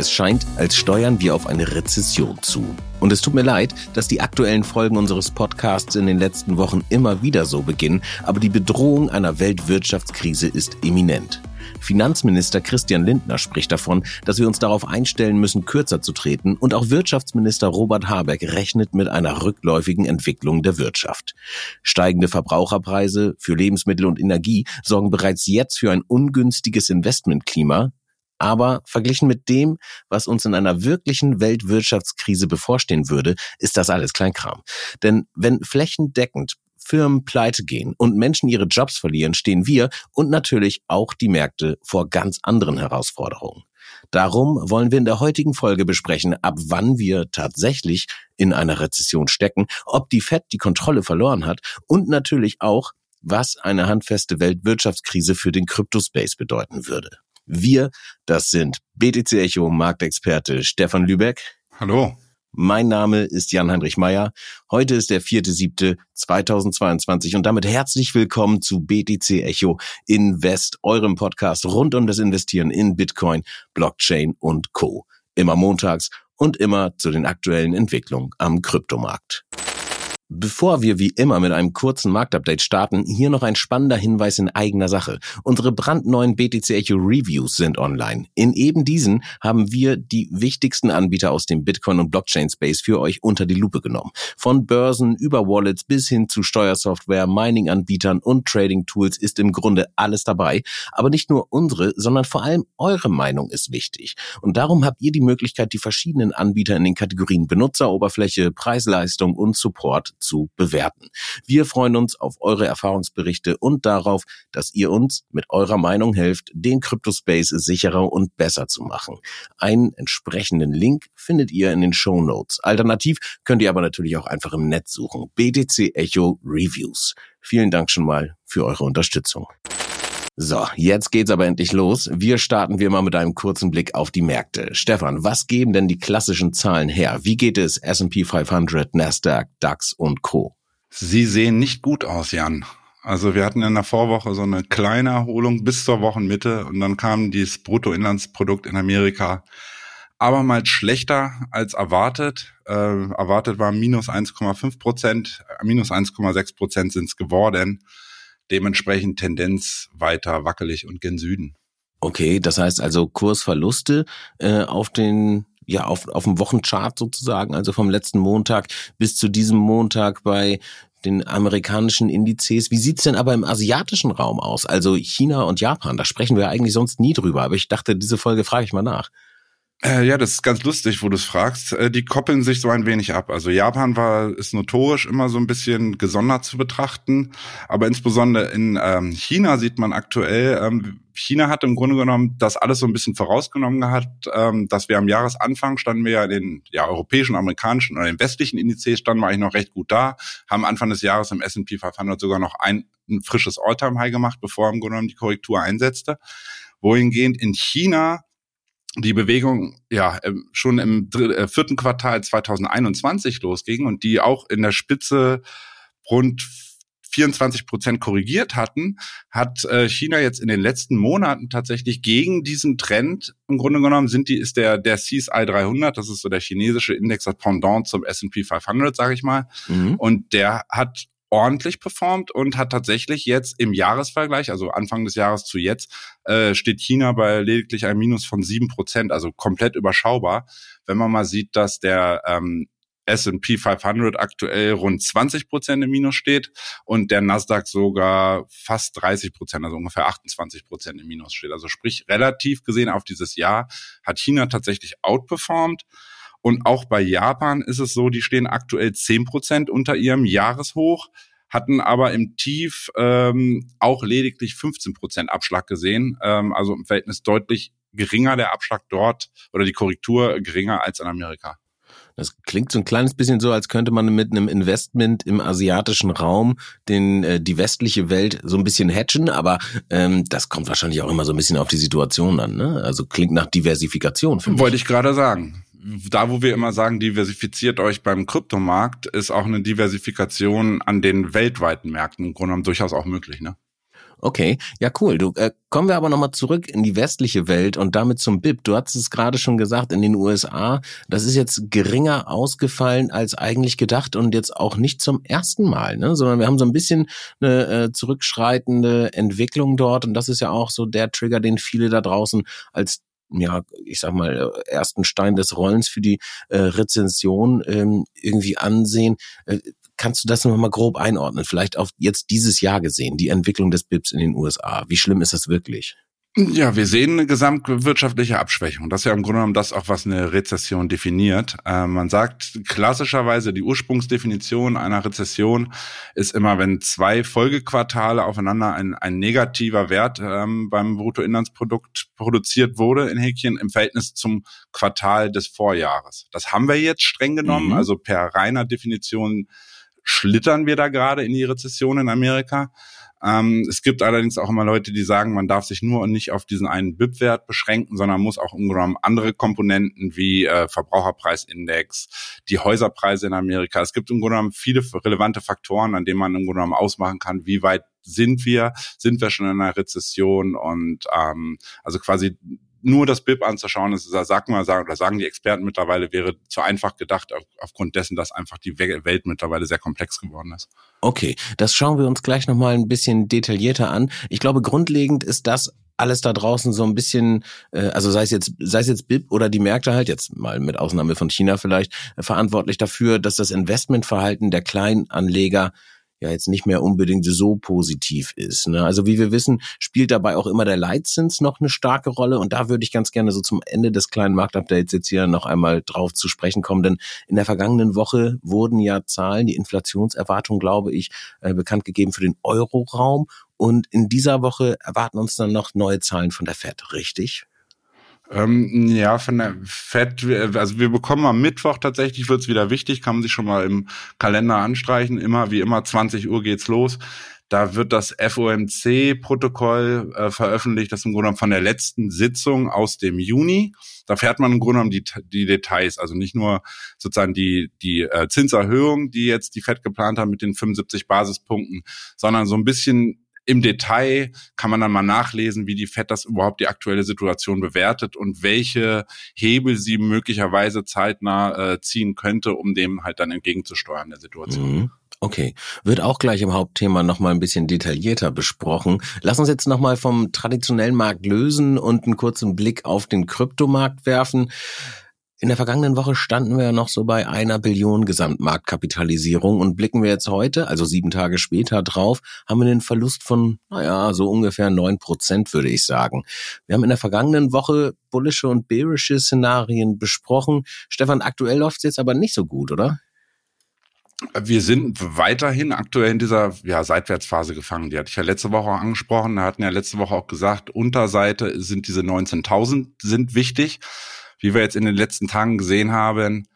Es scheint, als steuern wir auf eine Rezession zu. Und es tut mir leid, dass die aktuellen Folgen unseres Podcasts in den letzten Wochen immer wieder so beginnen, aber die Bedrohung einer Weltwirtschaftskrise ist imminent. Finanzminister Christian Lindner spricht davon, dass wir uns darauf einstellen müssen, kürzer zu treten und auch Wirtschaftsminister Robert Habeck rechnet mit einer rückläufigen Entwicklung der Wirtschaft. Steigende Verbraucherpreise für Lebensmittel und Energie sorgen bereits jetzt für ein ungünstiges Investmentklima, aber verglichen mit dem, was uns in einer wirklichen Weltwirtschaftskrise bevorstehen würde, ist das alles Kleinkram. Denn wenn flächendeckend Firmen pleite gehen und Menschen ihre Jobs verlieren, stehen wir und natürlich auch die Märkte vor ganz anderen Herausforderungen. Darum wollen wir in der heutigen Folge besprechen, ab wann wir tatsächlich in einer Rezession stecken, ob die Fed die Kontrolle verloren hat und natürlich auch, was eine handfeste Weltwirtschaftskrise für den Kryptospace bedeuten würde. Wir, das sind BTC Echo Marktexperte Stefan Lübeck. Hallo. Mein Name ist Jan-Heinrich Meyer. Heute ist der 4.7.2022 und damit herzlich willkommen zu BTC Echo Invest, eurem Podcast rund um das Investieren in Bitcoin, Blockchain und Co. Immer montags und immer zu den aktuellen Entwicklungen am Kryptomarkt. Bevor wir wie immer mit einem kurzen Marktupdate starten, hier noch ein spannender Hinweis in eigener Sache. Unsere brandneuen BTC Echo Reviews sind online. In eben diesen haben wir die wichtigsten Anbieter aus dem Bitcoin und Blockchain Space für euch unter die Lupe genommen. Von Börsen über Wallets bis hin zu Steuersoftware, Mining-Anbietern und Trading-Tools ist im Grunde alles dabei. Aber nicht nur unsere, sondern vor allem eure Meinung ist wichtig. Und darum habt ihr die Möglichkeit, die verschiedenen Anbieter in den Kategorien Benutzeroberfläche, Preisleistung und Support zu bewerten. Wir freuen uns auf eure Erfahrungsberichte und darauf, dass ihr uns mit eurer Meinung helft, den Cryptospace sicherer und besser zu machen. Einen entsprechenden Link findet ihr in den Show Notes. Alternativ könnt ihr aber natürlich auch einfach im Netz suchen. BTC Echo Reviews. Vielen Dank schon mal für eure Unterstützung. So, jetzt geht's aber endlich los. Wir starten wir mal mit einem kurzen Blick auf die Märkte. Stefan, was geben denn die klassischen Zahlen her? Wie geht es S&P 500, Nasdaq, DAX und Co? Sie sehen nicht gut aus, Jan. Also wir hatten in der Vorwoche so eine kleine Erholung bis zur Wochenmitte und dann kam dieses Bruttoinlandsprodukt in Amerika aber mal schlechter als erwartet. Äh, erwartet war minus 1,5 Prozent, minus 1,6 Prozent sind es geworden dementsprechend Tendenz weiter wackelig und gen Süden. Okay, das heißt also Kursverluste äh, auf den ja auf auf dem Wochenchart sozusagen, also vom letzten Montag bis zu diesem Montag bei den amerikanischen Indizes. Wie sieht's denn aber im asiatischen Raum aus? Also China und Japan, da sprechen wir eigentlich sonst nie drüber, aber ich dachte, diese Folge frage ich mal nach. Äh, ja, das ist ganz lustig, wo du es fragst. Äh, die koppeln sich so ein wenig ab. Also Japan war ist notorisch immer so ein bisschen gesondert zu betrachten, aber insbesondere in ähm, China sieht man aktuell, ähm, China hat im Grunde genommen das alles so ein bisschen vorausgenommen gehabt, ähm, dass wir am Jahresanfang standen wir ja in den ja, europäischen, amerikanischen oder den westlichen Indizes standen wir eigentlich noch recht gut da, haben Anfang des Jahres im S&P 500 sogar noch ein, ein frisches All-Time-High gemacht, bevor im Grunde genommen die Korrektur einsetzte. Wohingehend in China die Bewegung ja schon im äh, vierten Quartal 2021 losging und die auch in der Spitze rund 24 Prozent korrigiert hatten, hat äh, China jetzt in den letzten Monaten tatsächlich gegen diesen Trend im Grunde genommen sind die ist der der CSI 300, das ist so der chinesische Index das Pendant zum S&P 500, sage ich mal, mhm. und der hat ordentlich performt und hat tatsächlich jetzt im Jahresvergleich, also Anfang des Jahres zu jetzt, äh, steht China bei lediglich einem Minus von sieben Prozent, also komplett überschaubar. Wenn man mal sieht, dass der ähm, S&P 500 aktuell rund 20 Prozent im Minus steht und der Nasdaq sogar fast 30 Prozent, also ungefähr 28 Prozent im Minus steht. Also sprich, relativ gesehen auf dieses Jahr hat China tatsächlich outperformed. Und auch bei Japan ist es so, die stehen aktuell zehn Prozent unter ihrem Jahreshoch, hatten aber im Tief ähm, auch lediglich 15 Prozent Abschlag gesehen. Ähm, also im Verhältnis deutlich geringer der Abschlag dort oder die Korrektur geringer als in Amerika. Das klingt so ein kleines bisschen so, als könnte man mit einem Investment im asiatischen Raum den äh, die westliche Welt so ein bisschen hatchen, aber ähm, das kommt wahrscheinlich auch immer so ein bisschen auf die Situation an. Ne? Also klingt nach Diversifikation. Wollte ich gerade sagen da, wo wir immer sagen, diversifiziert euch beim Kryptomarkt, ist auch eine Diversifikation an den weltweiten Märkten im Grunde genommen durchaus auch möglich, ne? Okay, ja cool. Du äh, kommen wir aber nochmal zurück in die westliche Welt und damit zum BIP. Du hast es gerade schon gesagt, in den USA, das ist jetzt geringer ausgefallen als eigentlich gedacht und jetzt auch nicht zum ersten Mal, ne? sondern wir haben so ein bisschen eine äh, zurückschreitende Entwicklung dort und das ist ja auch so der Trigger, den viele da draußen als ja, ich sag mal, ersten Stein des Rollens für die äh, Rezension ähm, irgendwie ansehen. Äh, kannst du das noch mal grob einordnen? Vielleicht auf jetzt dieses Jahr gesehen, die Entwicklung des BIPs in den USA. Wie schlimm ist das wirklich? Ja, wir sehen eine gesamtwirtschaftliche Abschwächung. Das ist ja im Grunde genommen das auch, was eine Rezession definiert. Äh, man sagt klassischerweise, die Ursprungsdefinition einer Rezession ist immer, wenn zwei Folgequartale aufeinander ein, ein negativer Wert ähm, beim Bruttoinlandsprodukt produziert wurde in Häkchen im Verhältnis zum Quartal des Vorjahres. Das haben wir jetzt streng genommen, mhm. also per reiner Definition schlittern wir da gerade in die Rezession in Amerika. Ähm, es gibt allerdings auch immer Leute, die sagen, man darf sich nur und nicht auf diesen einen BIP-Wert beschränken, sondern muss auch im andere Komponenten wie äh, Verbraucherpreisindex, die Häuserpreise in Amerika. Es gibt im Grunde genommen viele relevante Faktoren, an denen man im Grunde genommen ausmachen kann, wie weit sind wir, sind wir schon in einer Rezession und ähm, also quasi nur das BIP anzuschauen, ist, sagen wir, sagen, oder sagen die Experten mittlerweile, wäre zu einfach gedacht, auf, aufgrund dessen, dass einfach die Welt mittlerweile sehr komplex geworden ist. Okay, das schauen wir uns gleich nochmal ein bisschen detaillierter an. Ich glaube, grundlegend ist das alles da draußen so ein bisschen, äh, also sei es jetzt, sei es jetzt BIP oder die Märkte halt, jetzt mal mit Ausnahme von China vielleicht, äh, verantwortlich dafür, dass das Investmentverhalten der Kleinanleger ja jetzt nicht mehr unbedingt so positiv ist. Ne? Also wie wir wissen, spielt dabei auch immer der Leitzins noch eine starke Rolle und da würde ich ganz gerne so zum Ende des kleinen Marktupdates jetzt hier noch einmal drauf zu sprechen kommen, denn in der vergangenen Woche wurden ja Zahlen, die Inflationserwartung, glaube ich, äh, bekannt gegeben für den Euroraum und in dieser Woche erwarten uns dann noch neue Zahlen von der Fed, richtig? Ähm, ja, von der FED, also wir bekommen am Mittwoch tatsächlich, wird es wieder wichtig, kann man sich schon mal im Kalender anstreichen. Immer wie immer, 20 Uhr geht's los. Da wird das FOMC-Protokoll äh, veröffentlicht, das im Grunde genommen von der letzten Sitzung aus dem Juni. Da fährt man im Grunde genommen die, die Details, also nicht nur sozusagen die, die äh, Zinserhöhung, die jetzt die FED geplant hat mit den 75 Basispunkten, sondern so ein bisschen im Detail kann man dann mal nachlesen, wie die FED das überhaupt die aktuelle Situation bewertet und welche Hebel sie möglicherweise zeitnah äh, ziehen könnte, um dem halt dann entgegenzusteuern der Situation. Mhm. Okay, wird auch gleich im Hauptthema nochmal ein bisschen detaillierter besprochen. Lass uns jetzt nochmal vom traditionellen Markt lösen und einen kurzen Blick auf den Kryptomarkt werfen. In der vergangenen Woche standen wir ja noch so bei einer Billion Gesamtmarktkapitalisierung und blicken wir jetzt heute, also sieben Tage später drauf, haben wir einen Verlust von, naja, so ungefähr neun Prozent, würde ich sagen. Wir haben in der vergangenen Woche bullische und bearische Szenarien besprochen. Stefan, aktuell läuft es jetzt aber nicht so gut, oder? Wir sind weiterhin aktuell in dieser ja, Seitwärtsphase gefangen. Die hatte ich ja letzte Woche angesprochen. Da hatten ja letzte Woche auch gesagt, Unterseite sind diese 19.000 sind wichtig wie wir jetzt in den letzten Tagen gesehen haben,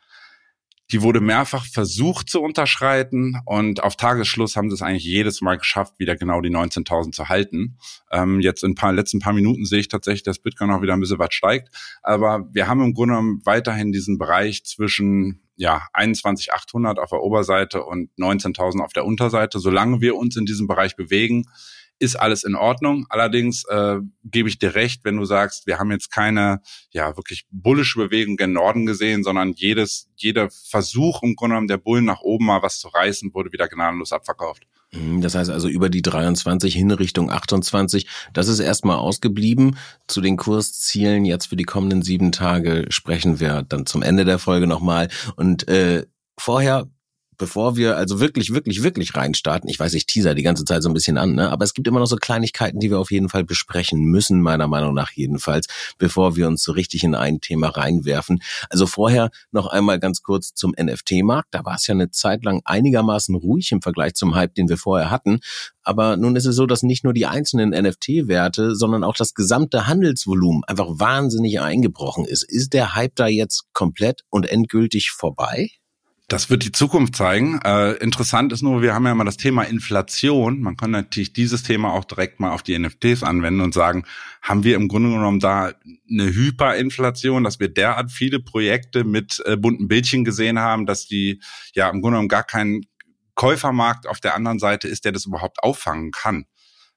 die wurde mehrfach versucht zu unterschreiten und auf Tagesschluss haben sie es eigentlich jedes Mal geschafft, wieder genau die 19.000 zu halten. Ähm, jetzt in paar letzten paar Minuten sehe ich tatsächlich, dass Bitcoin auch wieder ein bisschen was steigt. Aber wir haben im Grunde genommen weiterhin diesen Bereich zwischen ja 21.800 auf der Oberseite und 19.000 auf der Unterseite. Solange wir uns in diesem Bereich bewegen, ist alles in Ordnung. Allerdings äh, gebe ich dir recht, wenn du sagst, wir haben jetzt keine ja wirklich bullische Bewegung gen Norden gesehen, sondern jedes jeder Versuch im Grunde genommen der Bullen nach oben mal was zu reißen, wurde wieder gnadenlos abverkauft. Mhm, das heißt also über die 23 hin Richtung 28. Das ist erstmal ausgeblieben. Zu den Kurszielen jetzt für die kommenden sieben Tage sprechen wir dann zum Ende der Folge nochmal. Und äh, vorher bevor wir also wirklich, wirklich, wirklich reinstarten, ich weiß, ich teaser die ganze Zeit so ein bisschen an, ne? aber es gibt immer noch so Kleinigkeiten, die wir auf jeden Fall besprechen müssen, meiner Meinung nach jedenfalls, bevor wir uns so richtig in ein Thema reinwerfen. Also vorher noch einmal ganz kurz zum NFT-Markt. Da war es ja eine Zeit lang einigermaßen ruhig im Vergleich zum Hype, den wir vorher hatten. Aber nun ist es so, dass nicht nur die einzelnen NFT-Werte, sondern auch das gesamte Handelsvolumen einfach wahnsinnig eingebrochen ist. Ist der Hype da jetzt komplett und endgültig vorbei? Das wird die Zukunft zeigen. Äh, interessant ist nur, wir haben ja mal das Thema Inflation. Man kann natürlich dieses Thema auch direkt mal auf die NFTs anwenden und sagen, haben wir im Grunde genommen da eine Hyperinflation, dass wir derart viele Projekte mit äh, bunten Bildchen gesehen haben, dass die ja im Grunde genommen gar kein Käufermarkt auf der anderen Seite ist, der das überhaupt auffangen kann.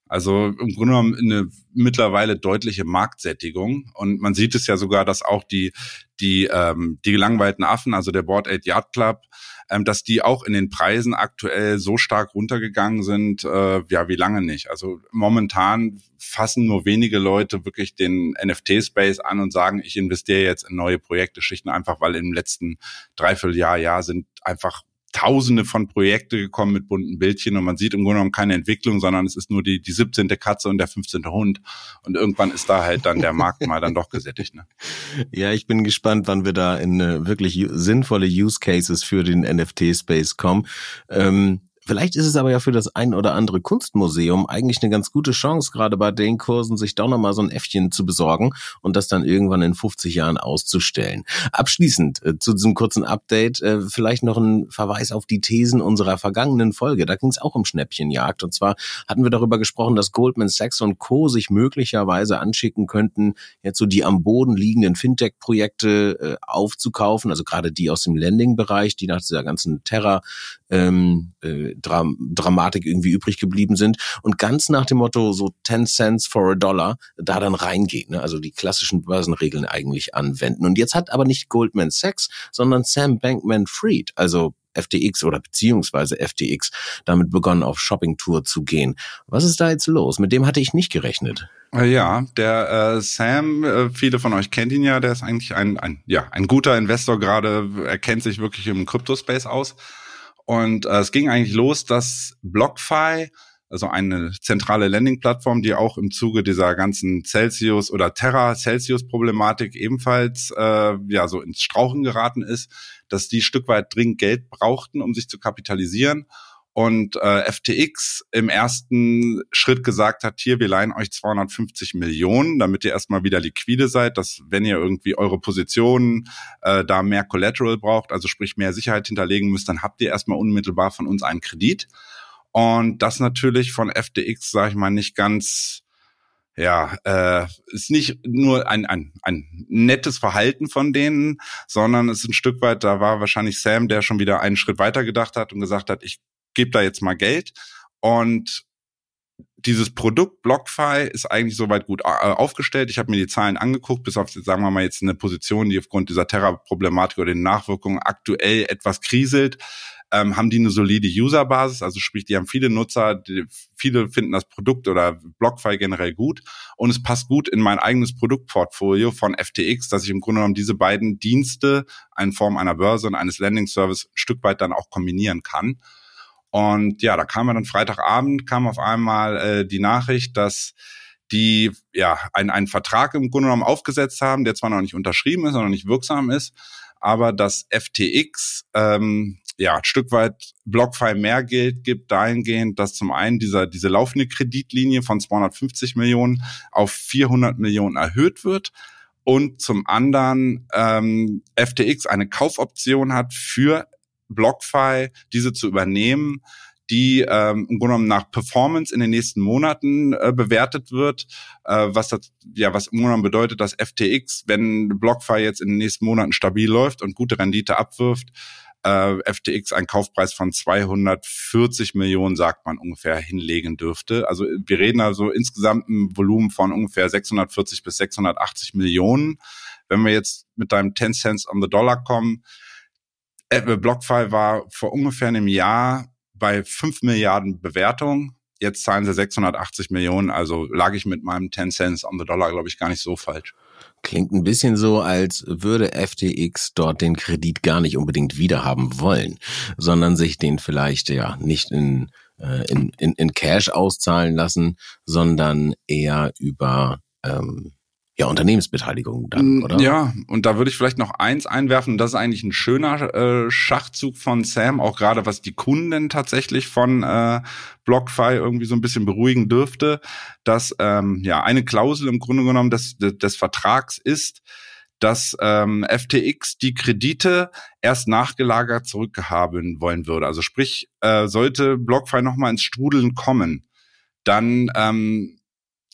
Also im Grunde genommen eine mittlerweile deutliche Marktsättigung. Und man sieht es ja sogar, dass auch die, die, ähm, die gelangweilten Affen, also der Board 8 Yard Club, ähm, dass die auch in den Preisen aktuell so stark runtergegangen sind, äh, ja, wie lange nicht. Also momentan fassen nur wenige Leute wirklich den NFT-Space an und sagen, ich investiere jetzt in neue Projekte, schlicht und einfach, weil im letzten Dreivierteljahr, Jahr sind einfach Tausende von Projekte gekommen mit bunten Bildchen und man sieht im Grunde genommen keine Entwicklung, sondern es ist nur die, die 17. Katze und der 15. Hund. Und irgendwann ist da halt dann der Markt mal dann doch gesättigt. Ne? Ja, ich bin gespannt, wann wir da in äh, wirklich sinnvolle Use Cases für den NFT-Space kommen. Ähm Vielleicht ist es aber ja für das ein oder andere Kunstmuseum eigentlich eine ganz gute Chance, gerade bei den Kursen, sich doch nochmal so ein Äffchen zu besorgen und das dann irgendwann in 50 Jahren auszustellen. Abschließend äh, zu diesem kurzen Update äh, vielleicht noch ein Verweis auf die Thesen unserer vergangenen Folge. Da ging es auch um Schnäppchenjagd. Und zwar hatten wir darüber gesprochen, dass Goldman Sachs und Co. sich möglicherweise anschicken könnten, jetzt so die am Boden liegenden Fintech-Projekte äh, aufzukaufen, also gerade die aus dem Lending-Bereich, die nach dieser ganzen Terra ähm, äh, Dram Dramatik irgendwie übrig geblieben sind und ganz nach dem Motto so 10 Cents for a Dollar da dann reingehen, ne? also die klassischen Börsenregeln eigentlich anwenden. Und jetzt hat aber nicht Goldman Sachs, sondern Sam Bankman-Fried, also FTX oder beziehungsweise FTX damit begonnen, auf Shoppingtour zu gehen. Was ist da jetzt los? Mit dem hatte ich nicht gerechnet. Äh, ja, der äh, Sam, äh, viele von euch kennt ihn ja, der ist eigentlich ein, ein, ja, ein guter Investor gerade, er kennt sich wirklich im Kryptospace aus und äh, es ging eigentlich los, dass BlockFi, also eine zentrale Landing-Plattform, die auch im Zuge dieser ganzen Celsius oder Terra Celsius Problematik ebenfalls äh, ja so ins Strauchen geraten ist, dass die Stück weit dringend Geld brauchten, um sich zu kapitalisieren und äh, FTX im ersten Schritt gesagt hat, hier, wir leihen euch 250 Millionen, damit ihr erstmal wieder liquide seid, dass wenn ihr irgendwie eure Positionen äh, da mehr Collateral braucht, also sprich mehr Sicherheit hinterlegen müsst, dann habt ihr erstmal unmittelbar von uns einen Kredit. Und das natürlich von FTX, sage ich mal, nicht ganz ja, äh, ist nicht nur ein, ein, ein nettes Verhalten von denen, sondern ist ein Stück weit, da war wahrscheinlich Sam, der schon wieder einen Schritt weiter gedacht hat und gesagt hat, ich gebe da jetzt mal Geld und dieses Produkt BlockFi ist eigentlich soweit gut äh, aufgestellt. Ich habe mir die Zahlen angeguckt, bis auf, sagen wir mal, jetzt eine Position, die aufgrund dieser Terra-Problematik oder den Nachwirkungen aktuell etwas kriselt. Ähm, haben die eine solide Userbasis, also sprich, die haben viele Nutzer, die, viele finden das Produkt oder BlockFi generell gut und es passt gut in mein eigenes Produktportfolio von FTX, dass ich im Grunde genommen diese beiden Dienste in Form einer Börse und eines Landing Service ein Stück weit dann auch kombinieren kann. Und ja, da kam dann Freitagabend, kam auf einmal äh, die Nachricht, dass die ja einen, einen Vertrag im Grunde genommen aufgesetzt haben, der zwar noch nicht unterschrieben ist, sondern nicht wirksam ist, aber dass FTX ähm, ja ein Stück weit BlockFi mehr Geld gibt, dahingehend, dass zum einen dieser diese laufende Kreditlinie von 250 Millionen auf 400 Millionen erhöht wird und zum anderen ähm, FTX eine Kaufoption hat für BlockFi diese zu übernehmen, die ähm, im Grunde genommen nach Performance in den nächsten Monaten äh, bewertet wird, äh, was das ja was im Grunde genommen bedeutet, dass FTX, wenn BlockFi jetzt in den nächsten Monaten stabil läuft und gute Rendite abwirft, äh, FTX einen Kaufpreis von 240 Millionen, sagt man ungefähr, hinlegen dürfte. Also wir reden also insgesamt ein Volumen von ungefähr 640 bis 680 Millionen. Wenn wir jetzt mit deinem 10 Cents on the Dollar kommen, äh, BlockFi war vor ungefähr einem Jahr bei 5 Milliarden Bewertung. Jetzt zahlen sie 680 Millionen, also lag ich mit meinem 10 Cents on the Dollar, glaube ich, gar nicht so falsch. Klingt ein bisschen so, als würde FTX dort den Kredit gar nicht unbedingt wiederhaben wollen, sondern sich den vielleicht ja nicht in, äh, in, in, in Cash auszahlen lassen, sondern eher über ähm, ja, Unternehmensbeteiligung dann, mm, oder? Ja, und da würde ich vielleicht noch eins einwerfen, das ist eigentlich ein schöner äh, Schachzug von Sam, auch gerade was die Kunden tatsächlich von äh, BlockFi irgendwie so ein bisschen beruhigen dürfte, dass ähm, ja eine Klausel im Grunde genommen des, des, des Vertrags ist, dass ähm, FTX die Kredite erst nachgelagert zurückhaben wollen würde. Also sprich, äh, sollte BlockFi nochmal ins Strudeln kommen, dann ähm,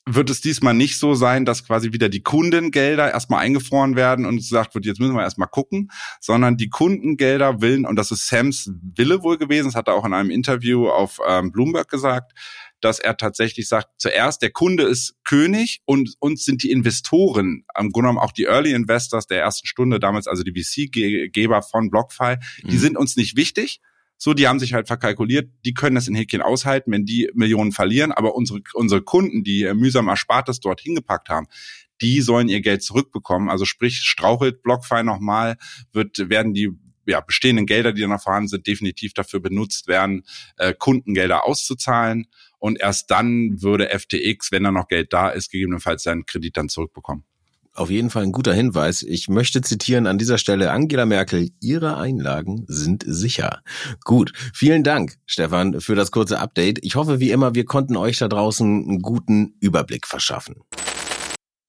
wird es diesmal nicht so sein, dass quasi wieder die Kundengelder erstmal eingefroren werden und gesagt wird, jetzt müssen wir erstmal gucken, sondern die Kundengelder willen, und das ist Sams Wille wohl gewesen, das hat er auch in einem Interview auf ähm, Bloomberg gesagt, dass er tatsächlich sagt, zuerst der Kunde ist König und uns sind die Investoren, am Grunde genommen auch die Early Investors der ersten Stunde damals, also die VC-Geber von BlockFi, mhm. die sind uns nicht wichtig, so, die haben sich halt verkalkuliert, die können das in Häkchen aushalten, wenn die Millionen verlieren, aber unsere, unsere Kunden, die mühsam Erspartes dort hingepackt haben, die sollen ihr Geld zurückbekommen. Also sprich, strauchelt BlockFi nochmal, wird, werden die ja, bestehenden Gelder, die noch vorhanden sind, definitiv dafür benutzt werden, äh, Kundengelder auszuzahlen. Und erst dann würde FTX, wenn da noch Geld da ist, gegebenenfalls seinen Kredit dann zurückbekommen auf jeden Fall ein guter Hinweis. Ich möchte zitieren an dieser Stelle Angela Merkel, Ihre Einlagen sind sicher. Gut, vielen Dank, Stefan, für das kurze Update. Ich hoffe, wie immer, wir konnten euch da draußen einen guten Überblick verschaffen.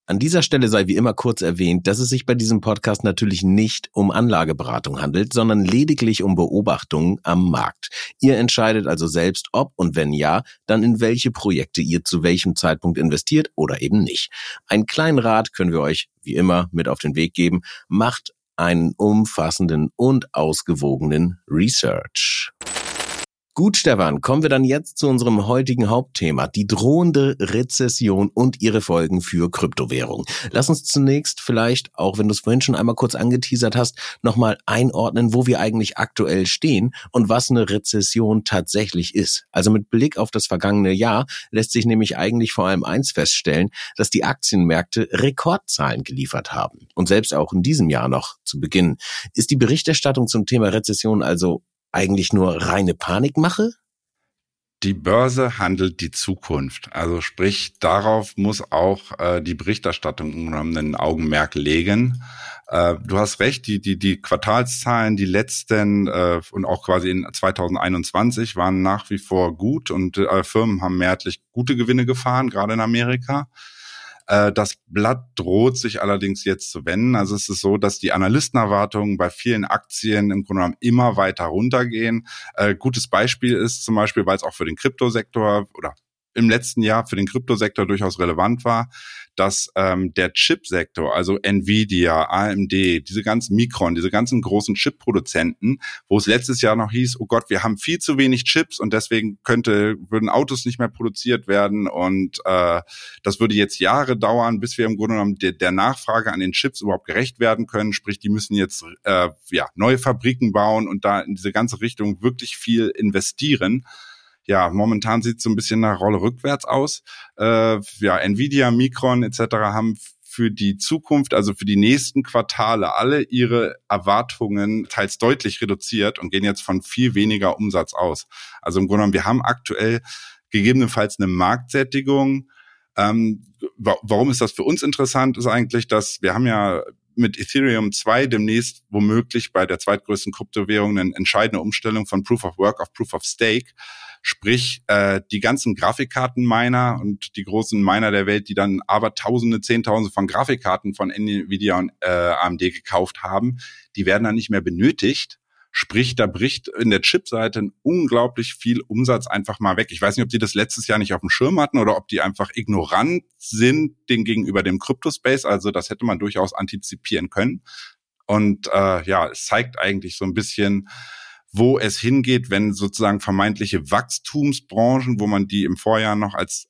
An dieser Stelle sei wie immer kurz erwähnt, dass es sich bei diesem Podcast natürlich nicht um Anlageberatung handelt, sondern lediglich um Beobachtungen am Markt. Ihr entscheidet also selbst, ob und wenn ja, dann in welche Projekte ihr zu welchem Zeitpunkt investiert oder eben nicht. Einen kleinen Rat können wir euch wie immer mit auf den Weg geben. Macht einen umfassenden und ausgewogenen Research. Gut, Stefan, kommen wir dann jetzt zu unserem heutigen Hauptthema, die drohende Rezession und ihre Folgen für Kryptowährung. Lass uns zunächst vielleicht, auch wenn du es vorhin schon einmal kurz angeteasert hast, nochmal einordnen, wo wir eigentlich aktuell stehen und was eine Rezession tatsächlich ist. Also mit Blick auf das vergangene Jahr lässt sich nämlich eigentlich vor allem eins feststellen, dass die Aktienmärkte Rekordzahlen geliefert haben. Und selbst auch in diesem Jahr noch zu Beginn. Ist die Berichterstattung zum Thema Rezession also eigentlich nur reine Panikmache? Die Börse handelt die Zukunft. Also sprich, darauf muss auch äh, die Berichterstattung ein Augenmerk legen. Äh, du hast recht, die, die, die Quartalszahlen, die letzten äh, und auch quasi in 2021 waren nach wie vor gut und äh, Firmen haben mehrheitlich gute Gewinne gefahren, gerade in Amerika. Äh, das Blatt droht sich allerdings jetzt zu wenden. Also es ist so, dass die Analystenerwartungen bei vielen Aktien im Grunde genommen immer weiter runtergehen. Äh, gutes Beispiel ist zum Beispiel, weil es auch für den Kryptosektor oder im letzten Jahr für den Kryptosektor durchaus relevant war, dass ähm, der Chipsektor, also Nvidia, AMD, diese ganzen Micron, diese ganzen großen Chip-Produzenten, wo es letztes Jahr noch hieß, oh Gott, wir haben viel zu wenig Chips und deswegen könnte würden Autos nicht mehr produziert werden und äh, das würde jetzt Jahre dauern, bis wir im Grunde genommen der, der Nachfrage an den Chips überhaupt gerecht werden können. Sprich, die müssen jetzt äh, ja neue Fabriken bauen und da in diese ganze Richtung wirklich viel investieren ja, momentan sieht es so ein bisschen nach Rolle rückwärts aus. Äh, ja, Nvidia, Micron etc. haben für die Zukunft, also für die nächsten Quartale, alle ihre Erwartungen teils deutlich reduziert und gehen jetzt von viel weniger Umsatz aus. Also im Grunde genommen, wir haben aktuell gegebenenfalls eine Marktsättigung. Ähm, warum ist das für uns interessant? Ist eigentlich, dass wir haben ja mit Ethereum 2 demnächst womöglich bei der zweitgrößten Kryptowährung eine entscheidende Umstellung von Proof of Work auf Proof of Stake. Sprich, äh, die ganzen Grafikkarten-Miner und die großen Miner der Welt, die dann aber Tausende, Zehntausende von Grafikkarten von Nvidia und äh, AMD gekauft haben, die werden dann nicht mehr benötigt. Sprich, da bricht in der Chipseite unglaublich viel Umsatz einfach mal weg. Ich weiß nicht, ob die das letztes Jahr nicht auf dem Schirm hatten oder ob die einfach ignorant sind den gegenüber dem Cryptospace. Also das hätte man durchaus antizipieren können. Und äh, ja, es zeigt eigentlich so ein bisschen, wo es hingeht, wenn sozusagen vermeintliche Wachstumsbranchen, wo man die im Vorjahr noch als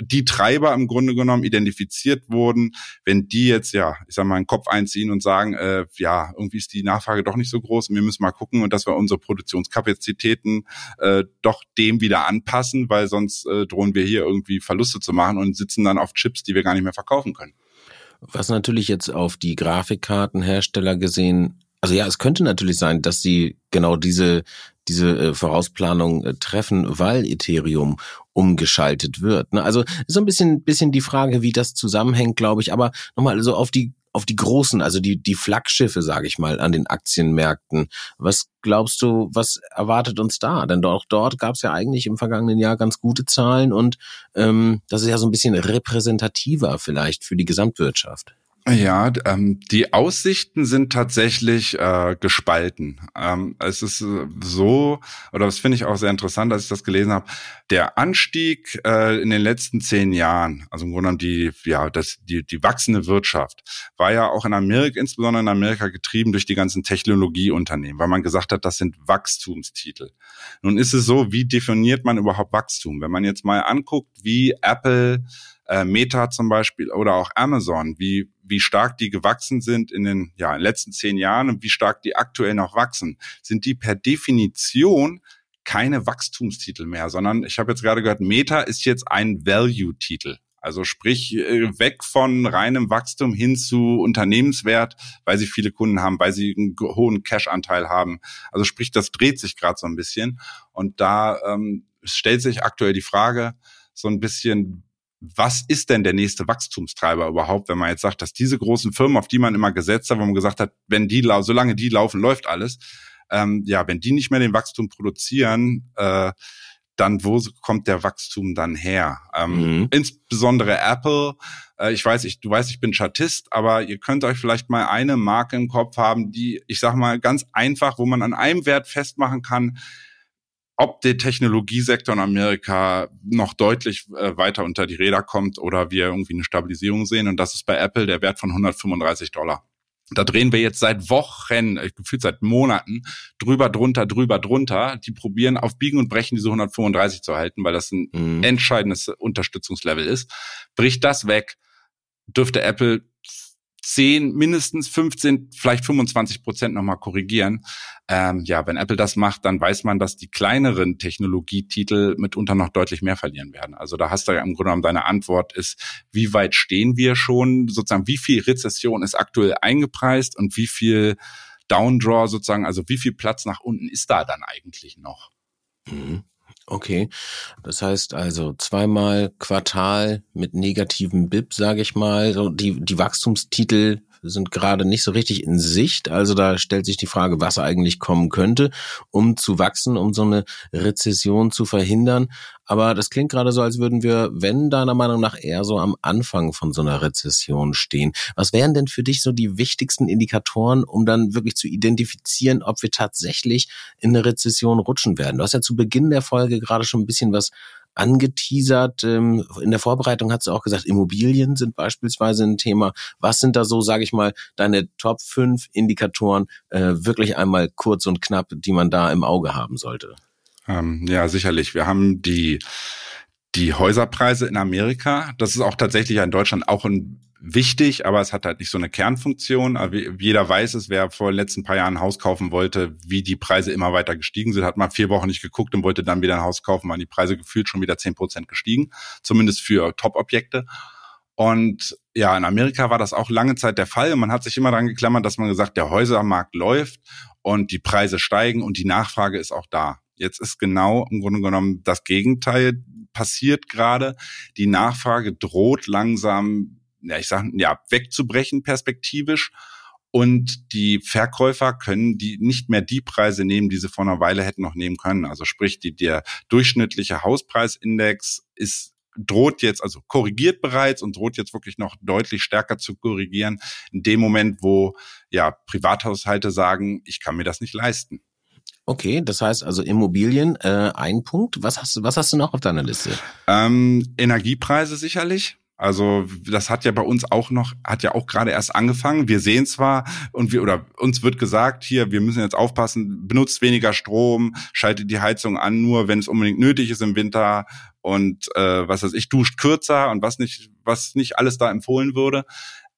die Treiber im Grunde genommen identifiziert wurden, wenn die jetzt ja, ich sag mal, einen Kopf einziehen und sagen, äh, ja, irgendwie ist die Nachfrage doch nicht so groß und wir müssen mal gucken und dass wir unsere Produktionskapazitäten äh, doch dem wieder anpassen, weil sonst äh, drohen wir hier irgendwie Verluste zu machen und sitzen dann auf Chips, die wir gar nicht mehr verkaufen können. Was natürlich jetzt auf die Grafikkartenhersteller gesehen also ja, es könnte natürlich sein, dass sie genau diese diese äh, Vorausplanung äh, treffen, weil Ethereum umgeschaltet wird. Ne? Also so ein bisschen bisschen die Frage, wie das zusammenhängt, glaube ich. Aber nochmal so auf die auf die großen, also die die Flaggschiffe, sage ich mal, an den Aktienmärkten. Was glaubst du, was erwartet uns da? Denn auch dort gab es ja eigentlich im vergangenen Jahr ganz gute Zahlen und ähm, das ist ja so ein bisschen repräsentativer vielleicht für die Gesamtwirtschaft. Ja, ähm, die Aussichten sind tatsächlich äh, gespalten. Ähm, es ist äh, so, oder das finde ich auch sehr interessant, als ich das gelesen habe. Der Anstieg äh, in den letzten zehn Jahren, also im Grunde genommen die, ja, das, die, die wachsende Wirtschaft, war ja auch in Amerika, insbesondere in Amerika, getrieben durch die ganzen Technologieunternehmen, weil man gesagt hat, das sind Wachstumstitel. Nun ist es so, wie definiert man überhaupt Wachstum? Wenn man jetzt mal anguckt, wie Apple äh, Meta zum Beispiel oder auch Amazon, wie, wie stark die gewachsen sind in den, ja, in den letzten zehn Jahren und wie stark die aktuell noch wachsen, sind die per Definition keine Wachstumstitel mehr, sondern ich habe jetzt gerade gehört, Meta ist jetzt ein Value-Titel. Also sprich, äh, weg von reinem Wachstum hin zu Unternehmenswert, weil sie viele Kunden haben, weil sie einen hohen Cash-Anteil haben. Also sprich, das dreht sich gerade so ein bisschen. Und da ähm, stellt sich aktuell die Frage, so ein bisschen, was ist denn der nächste Wachstumstreiber überhaupt, wenn man jetzt sagt, dass diese großen Firmen, auf die man immer gesetzt hat, wo man gesagt hat, wenn die, solange die laufen, läuft alles. Ähm, ja, wenn die nicht mehr den Wachstum produzieren, äh, dann wo kommt der Wachstum dann her? Ähm, mhm. Insbesondere Apple. Äh, ich weiß, ich, du weißt, ich bin Chartist, aber ihr könnt euch vielleicht mal eine Marke im Kopf haben, die, ich sag mal, ganz einfach, wo man an einem Wert festmachen kann, ob der Technologiesektor in Amerika noch deutlich äh, weiter unter die Räder kommt oder wir irgendwie eine Stabilisierung sehen. Und das ist bei Apple der Wert von 135 Dollar. Da drehen wir jetzt seit Wochen, äh, gefühlt seit Monaten, drüber, drunter, drüber, drunter. Die probieren auf Biegen und Brechen diese 135 zu halten, weil das ein mhm. entscheidendes Unterstützungslevel ist. Bricht das weg, dürfte Apple 10, mindestens 15, vielleicht 25 Prozent nochmal korrigieren. Ähm, ja, wenn Apple das macht, dann weiß man, dass die kleineren Technologietitel mitunter noch deutlich mehr verlieren werden. Also da hast du ja im Grunde genommen deine Antwort ist, wie weit stehen wir schon, sozusagen, wie viel Rezession ist aktuell eingepreist und wie viel Downdraw sozusagen, also wie viel Platz nach unten ist da dann eigentlich noch? Mhm. Okay, das heißt also zweimal Quartal mit negativem BIP, sage ich mal. So die die Wachstumstitel sind gerade nicht so richtig in Sicht. Also da stellt sich die Frage, was eigentlich kommen könnte, um zu wachsen, um so eine Rezession zu verhindern. Aber das klingt gerade so, als würden wir, wenn deiner Meinung nach, eher so am Anfang von so einer Rezession stehen. Was wären denn für dich so die wichtigsten Indikatoren, um dann wirklich zu identifizieren, ob wir tatsächlich in eine Rezession rutschen werden? Du hast ja zu Beginn der Folge gerade schon ein bisschen was angeteasert. Ähm, in der Vorbereitung hat sie auch gesagt, Immobilien sind beispielsweise ein Thema. Was sind da so, sage ich mal, deine Top 5 Indikatoren, äh, wirklich einmal kurz und knapp, die man da im Auge haben sollte? Ähm, ja, sicherlich. Wir haben die die Häuserpreise in Amerika. Das ist auch tatsächlich in Deutschland auch ein wichtig, aber es hat halt nicht so eine Kernfunktion. Jeder weiß es, wer vor den letzten paar Jahren ein Haus kaufen wollte, wie die Preise immer weiter gestiegen sind, hat mal vier Wochen nicht geguckt und wollte dann wieder ein Haus kaufen, waren die Preise gefühlt schon wieder zehn Prozent gestiegen, zumindest für Top-Objekte. Und ja, in Amerika war das auch lange Zeit der Fall. Man hat sich immer daran geklammert, dass man gesagt, der Häusermarkt läuft und die Preise steigen und die Nachfrage ist auch da. Jetzt ist genau im Grunde genommen das Gegenteil passiert gerade. Die Nachfrage droht langsam ja, ich sag, ja, wegzubrechen perspektivisch. Und die Verkäufer können die nicht mehr die Preise nehmen, die sie vor einer Weile hätten noch nehmen können. Also sprich, die, der durchschnittliche Hauspreisindex ist droht jetzt, also korrigiert bereits und droht jetzt wirklich noch deutlich stärker zu korrigieren, in dem Moment, wo ja Privathaushalte sagen, ich kann mir das nicht leisten. Okay, das heißt also Immobilien, äh, ein Punkt. Was hast du, was hast du noch auf deiner Liste? Ähm, Energiepreise sicherlich. Also das hat ja bei uns auch noch, hat ja auch gerade erst angefangen. Wir sehen zwar und wir oder uns wird gesagt, hier, wir müssen jetzt aufpassen, benutzt weniger Strom, schaltet die Heizung an, nur wenn es unbedingt nötig ist im Winter und äh, was weiß ich, duscht kürzer und was nicht, was nicht alles da empfohlen würde.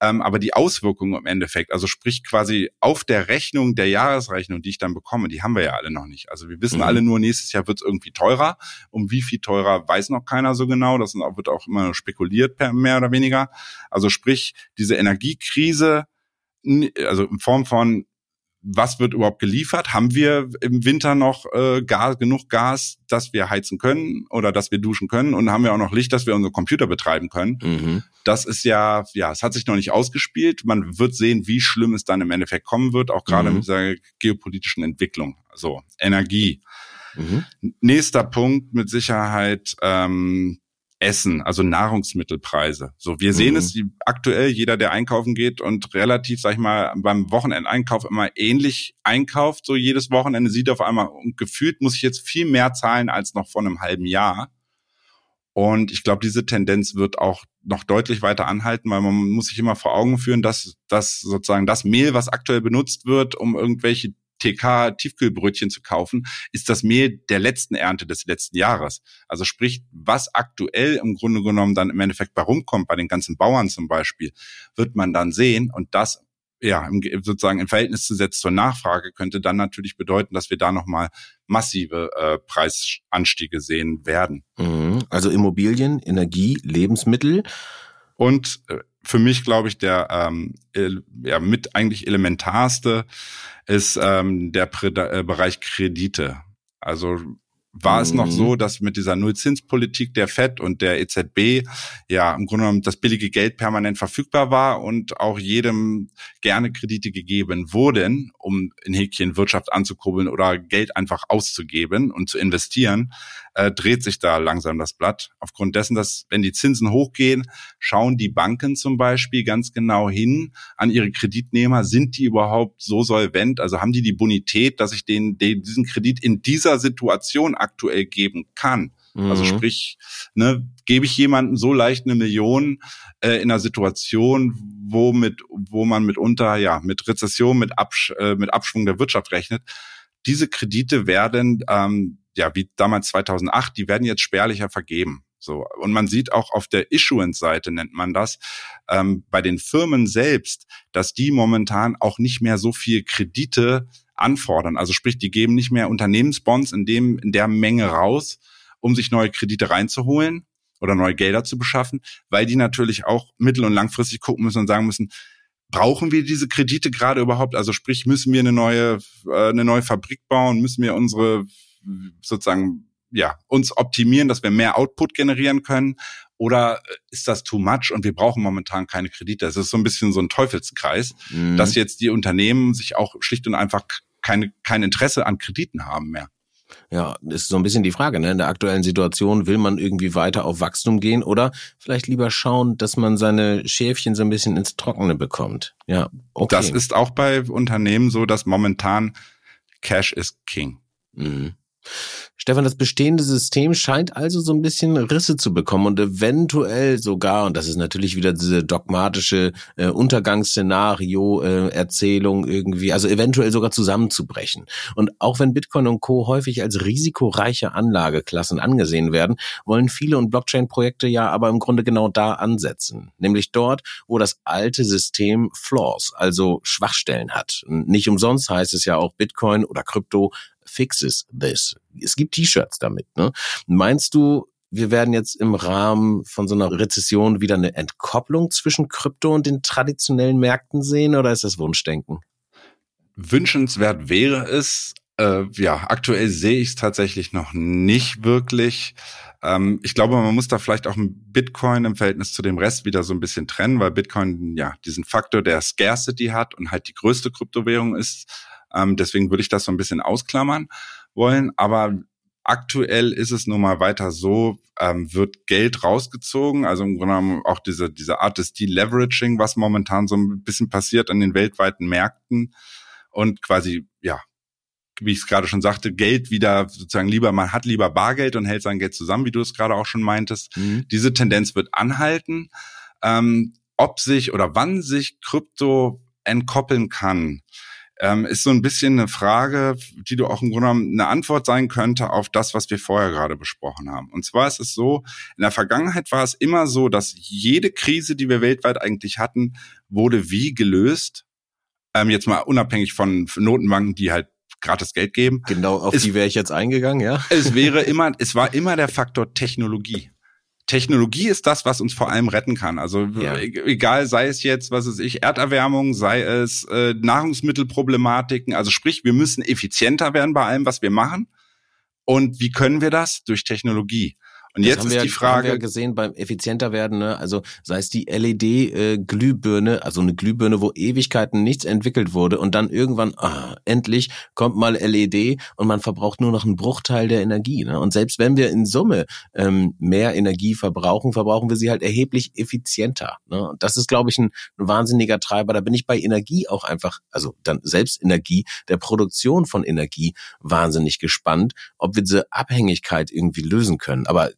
Ähm, aber die Auswirkungen im Endeffekt, also sprich quasi auf der Rechnung, der Jahresrechnung, die ich dann bekomme, die haben wir ja alle noch nicht. Also wir wissen mhm. alle nur, nächstes Jahr wird es irgendwie teurer. Um wie viel teurer weiß noch keiner so genau. Das wird auch immer spekuliert, mehr oder weniger. Also sprich, diese Energiekrise, also in Form von was wird überhaupt geliefert? Haben wir im Winter noch äh, Gas, genug Gas, dass wir heizen können oder dass wir duschen können? Und haben wir auch noch Licht, dass wir unsere Computer betreiben können? Mhm. Das ist ja, ja, es hat sich noch nicht ausgespielt. Man wird sehen, wie schlimm es dann im Endeffekt kommen wird, auch gerade mhm. mit dieser geopolitischen Entwicklung. Also Energie. Mhm. Nächster Punkt mit Sicherheit ähm, Essen, also Nahrungsmittelpreise. So, wir sehen mhm. es aktuell, jeder, der einkaufen geht und relativ, sag ich mal, beim Wochenendeinkauf immer ähnlich einkauft, so jedes Wochenende sieht auf einmal und gefühlt muss ich jetzt viel mehr zahlen als noch vor einem halben Jahr. Und ich glaube, diese Tendenz wird auch noch deutlich weiter anhalten, weil man muss sich immer vor Augen führen, dass, dass sozusagen das Mehl, was aktuell benutzt wird, um irgendwelche TK-Tiefkühlbrötchen zu kaufen, ist das Mehl der letzten Ernte des letzten Jahres. Also sprich, was aktuell im Grunde genommen dann im Endeffekt bei rumkommt, bei den ganzen Bauern zum Beispiel, wird man dann sehen und das ja, sozusagen im Verhältnis zu setzen zur Nachfrage könnte dann natürlich bedeuten, dass wir da nochmal massive äh, Preisanstiege sehen werden. Mhm. Also Immobilien, Energie, Lebensmittel. Und äh, für mich, glaube ich, der ähm, ja, mit eigentlich elementarste ist ähm, der Prä äh, Bereich Kredite. Also war es noch mhm. so, dass mit dieser Nullzinspolitik der FED und der EZB ja im Grunde genommen das billige Geld permanent verfügbar war und auch jedem gerne Kredite gegeben wurden, um in Häkchen Wirtschaft anzukurbeln oder Geld einfach auszugeben und zu investieren, äh, dreht sich da langsam das Blatt. Aufgrund dessen, dass wenn die Zinsen hochgehen, schauen die Banken zum Beispiel ganz genau hin an ihre Kreditnehmer, sind die überhaupt so solvent, also haben die die Bonität, dass ich denen, denen diesen Kredit in dieser Situation aktuell geben kann. Also mhm. sprich, ne, gebe ich jemandem so leicht eine Million äh, in einer Situation, wo mit, wo man mitunter ja mit Rezession, mit, Absch äh, mit Abschwung der Wirtschaft rechnet. Diese Kredite werden ähm, ja, wie damals 2008, die werden jetzt spärlicher vergeben. So. Und man sieht auch auf der Issuance-Seite, nennt man das, ähm, bei den Firmen selbst, dass die momentan auch nicht mehr so viel Kredite anfordern. Also sprich, die geben nicht mehr Unternehmensbonds in dem, in der Menge raus, um sich neue Kredite reinzuholen oder neue Gelder zu beschaffen, weil die natürlich auch mittel- und langfristig gucken müssen und sagen müssen, brauchen wir diese Kredite gerade überhaupt? Also sprich, müssen wir eine neue, äh, eine neue Fabrik bauen? Müssen wir unsere sozusagen ja, uns optimieren, dass wir mehr Output generieren können? Oder ist das too much und wir brauchen momentan keine Kredite? Das ist so ein bisschen so ein Teufelskreis, mhm. dass jetzt die Unternehmen sich auch schlicht und einfach keine, kein Interesse an Krediten haben mehr. Ja, ist so ein bisschen die Frage, ne? In der aktuellen Situation will man irgendwie weiter auf Wachstum gehen oder vielleicht lieber schauen, dass man seine Schäfchen so ein bisschen ins Trockene bekommt. Ja, okay. Das ist auch bei Unternehmen so, dass momentan Cash is King. Mhm. Stefan, das bestehende System scheint also so ein bisschen Risse zu bekommen und eventuell sogar, und das ist natürlich wieder diese dogmatische äh, Untergangsszenario, äh, irgendwie, also eventuell sogar zusammenzubrechen. Und auch wenn Bitcoin und Co. häufig als risikoreiche Anlageklassen angesehen werden, wollen viele und Blockchain-Projekte ja aber im Grunde genau da ansetzen. Nämlich dort, wo das alte System Flaws, also Schwachstellen hat. Nicht umsonst heißt es ja auch Bitcoin oder Krypto fixes this. Es gibt T-Shirts damit. Ne? Meinst du, wir werden jetzt im Rahmen von so einer Rezession wieder eine Entkopplung zwischen Krypto und den traditionellen Märkten sehen oder ist das Wunschdenken? Wünschenswert wäre es. Äh, ja, aktuell sehe ich es tatsächlich noch nicht wirklich. Ähm, ich glaube, man muss da vielleicht auch Bitcoin im Verhältnis zu dem Rest wieder so ein bisschen trennen, weil Bitcoin ja diesen Faktor der Scarcity hat und halt die größte Kryptowährung ist. Ähm, deswegen würde ich das so ein bisschen ausklammern wollen. Aber aktuell ist es nun mal weiter so, ähm, wird Geld rausgezogen, also im Grunde genommen auch diese, diese Art des Deleveraging, was momentan so ein bisschen passiert an den weltweiten Märkten und quasi, ja, wie ich es gerade schon sagte, Geld wieder sozusagen lieber, man hat lieber Bargeld und hält sein Geld zusammen, wie du es gerade auch schon meintest. Mhm. Diese Tendenz wird anhalten. Ähm, ob sich oder wann sich Krypto entkoppeln kann, ähm, ist so ein bisschen eine Frage, die du auch im Grunde genommen eine Antwort sein könnte auf das, was wir vorher gerade besprochen haben. Und zwar ist es so, in der Vergangenheit war es immer so, dass jede Krise, die wir weltweit eigentlich hatten, wurde wie gelöst. Ähm, jetzt mal unabhängig von Notenbanken, die halt gratis Geld geben. Genau, auf es, die wäre ich jetzt eingegangen, ja. Es wäre immer, es war immer der Faktor Technologie. Technologie ist das, was uns vor allem retten kann. Also ja. E-, egal, sei es jetzt, was weiß ich, Erderwärmung, sei es äh, Nahrungsmittelproblematiken. Also sprich, wir müssen effizienter werden bei allem, was wir machen. Und wie können wir das? Durch Technologie. Und das jetzt ist wir, die Frage. Haben wir gesehen beim effizienter werden, ne? also sei es die LED-Glühbirne, äh, also eine Glühbirne, wo Ewigkeiten nichts entwickelt wurde und dann irgendwann, ah, endlich kommt mal LED und man verbraucht nur noch einen Bruchteil der Energie. Ne? Und selbst wenn wir in Summe ähm, mehr Energie verbrauchen, verbrauchen wir sie halt erheblich effizienter. Ne? Und das ist, glaube ich, ein, ein wahnsinniger Treiber. Da bin ich bei Energie auch einfach, also dann selbst Energie, der Produktion von Energie wahnsinnig gespannt, ob wir diese Abhängigkeit irgendwie lösen können. Aber